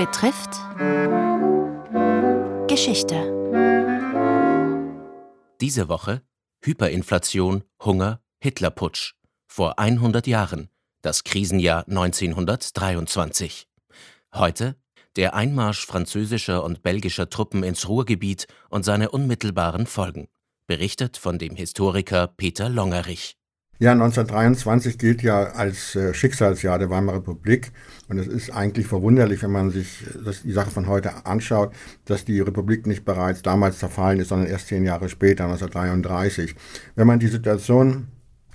betrifft Geschichte. Diese Woche Hyperinflation, Hunger, Hitlerputsch. Vor 100 Jahren, das Krisenjahr 1923. Heute der Einmarsch französischer und belgischer Truppen ins Ruhrgebiet und seine unmittelbaren Folgen. Berichtet von dem Historiker Peter Longerich. Ja, 1923 gilt ja als äh, Schicksalsjahr der Weimarer Republik. Und es ist eigentlich verwunderlich, wenn man sich das, die Sache von heute anschaut, dass die Republik nicht bereits damals zerfallen ist, sondern erst zehn Jahre später, 1933. Wenn man die Situation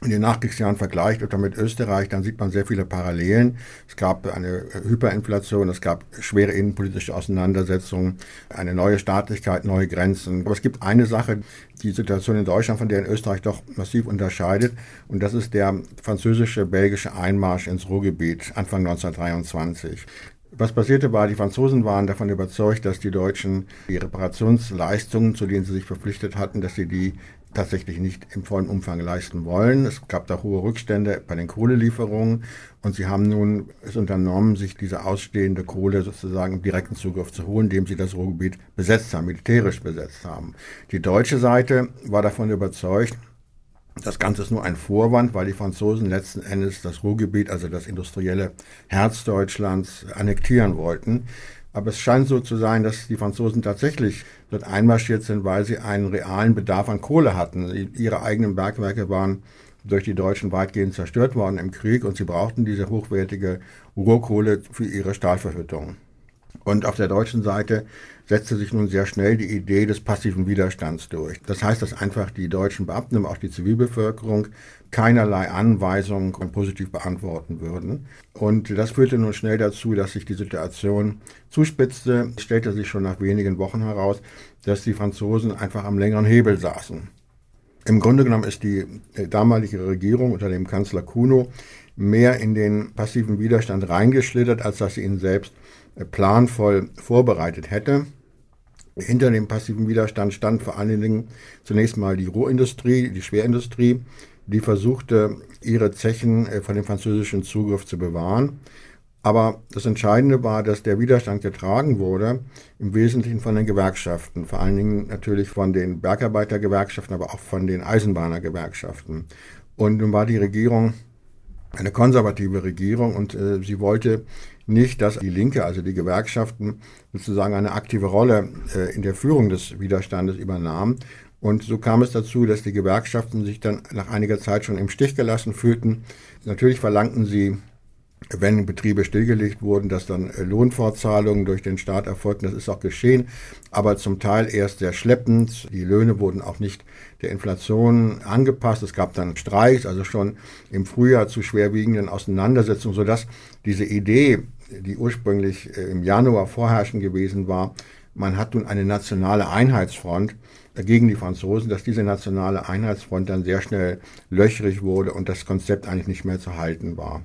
in den Nachkriegsjahren vergleicht oder mit Österreich, dann sieht man sehr viele Parallelen. Es gab eine Hyperinflation, es gab schwere innenpolitische Auseinandersetzungen, eine neue Staatlichkeit, neue Grenzen. Aber es gibt eine Sache, die Situation in Deutschland, von der in Österreich doch massiv unterscheidet, und das ist der französische, belgische Einmarsch ins Ruhrgebiet Anfang 1923. Was passierte war, die Franzosen waren davon überzeugt, dass die Deutschen die Reparationsleistungen, zu denen sie sich verpflichtet hatten, dass sie die tatsächlich nicht im vollen Umfang leisten wollen. Es gab da hohe Rückstände bei den Kohlelieferungen und sie haben nun es unternommen, sich diese ausstehende Kohle sozusagen im direkten Zugriff zu holen, indem sie das Ruhrgebiet besetzt haben, militärisch besetzt haben. Die deutsche Seite war davon überzeugt, das Ganze ist nur ein Vorwand, weil die Franzosen letzten Endes das Ruhrgebiet, also das industrielle Herz Deutschlands, annektieren wollten. Aber es scheint so zu sein, dass die Franzosen tatsächlich dort einmarschiert sind, weil sie einen realen Bedarf an Kohle hatten. Ihre eigenen Bergwerke waren durch die Deutschen weitgehend zerstört worden im Krieg und sie brauchten diese hochwertige Rohkohle für ihre Stahlverhüttung. Und auf der deutschen Seite setzte sich nun sehr schnell die Idee des passiven Widerstands durch. Das heißt, dass einfach die deutschen Beamten, aber auch die Zivilbevölkerung keinerlei Anweisungen positiv beantworten würden. Und das führte nun schnell dazu, dass sich die Situation zuspitzte. Es stellte sich schon nach wenigen Wochen heraus, dass die Franzosen einfach am längeren Hebel saßen. Im Grunde genommen ist die äh, damalige Regierung unter dem Kanzler Kuno mehr in den passiven Widerstand reingeschlittert, als dass sie ihn selbst planvoll vorbereitet hätte. Hinter dem passiven Widerstand stand vor allen Dingen zunächst mal die Rohindustrie, die Schwerindustrie, die versuchte, ihre Zechen äh, von dem französischen Zugriff zu bewahren. Aber das Entscheidende war, dass der Widerstand getragen wurde, im Wesentlichen von den Gewerkschaften, vor allen Dingen natürlich von den Bergarbeitergewerkschaften, aber auch von den Eisenbahnergewerkschaften. Und nun war die Regierung eine konservative Regierung und äh, sie wollte nicht, dass die Linke, also die Gewerkschaften, sozusagen eine aktive Rolle äh, in der Führung des Widerstandes übernahmen. Und so kam es dazu, dass die Gewerkschaften sich dann nach einiger Zeit schon im Stich gelassen fühlten. Natürlich verlangten sie wenn Betriebe stillgelegt wurden, dass dann äh, Lohnfortzahlungen durch den Staat erfolgten. Das ist auch geschehen, aber zum Teil erst sehr schleppend. Die Löhne wurden auch nicht der Inflation angepasst. Es gab dann Streiks, also schon im Frühjahr zu schwerwiegenden Auseinandersetzungen, sodass diese Idee, die ursprünglich äh, im Januar vorherrschend gewesen war, man hat nun eine nationale Einheitsfront gegen die Franzosen, dass diese nationale Einheitsfront dann sehr schnell löchrig wurde und das Konzept eigentlich nicht mehr zu halten war.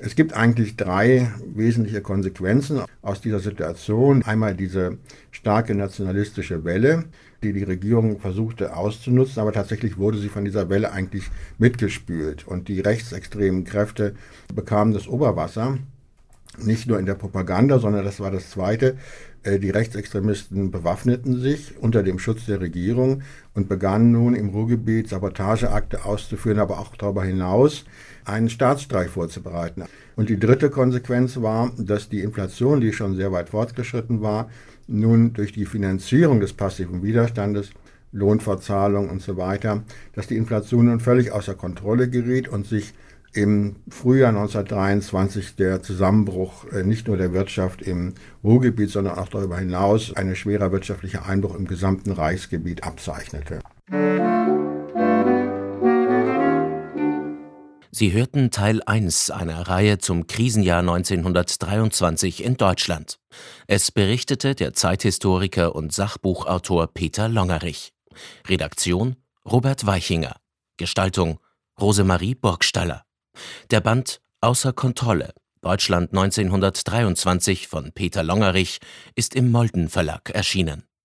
Es gibt eigentlich drei wesentliche Konsequenzen aus dieser Situation. Einmal diese starke nationalistische Welle, die die Regierung versuchte auszunutzen, aber tatsächlich wurde sie von dieser Welle eigentlich mitgespült und die rechtsextremen Kräfte bekamen das Oberwasser nicht nur in der Propaganda, sondern das war das Zweite. Äh, die Rechtsextremisten bewaffneten sich unter dem Schutz der Regierung und begannen nun im Ruhrgebiet Sabotageakte auszuführen, aber auch darüber hinaus einen Staatsstreich vorzubereiten. Und die dritte Konsequenz war, dass die Inflation, die schon sehr weit fortgeschritten war, nun durch die Finanzierung des passiven Widerstandes Lohnverzahlung und so weiter, dass die Inflation nun völlig außer Kontrolle geriet und sich im Frühjahr 1923 der Zusammenbruch äh, nicht nur der Wirtschaft im Ruhrgebiet, sondern auch darüber hinaus ein schwerer wirtschaftlicher Einbruch im gesamten Reichsgebiet abzeichnete. Sie hörten Teil 1 einer Reihe zum Krisenjahr 1923 in Deutschland. Es berichtete der Zeithistoriker und Sachbuchautor Peter Longerich. Redaktion Robert Weichinger. Gestaltung Rosemarie Burgstaller. Der Band Außer Kontrolle Deutschland 1923 von Peter Longerich ist im Molden Verlag erschienen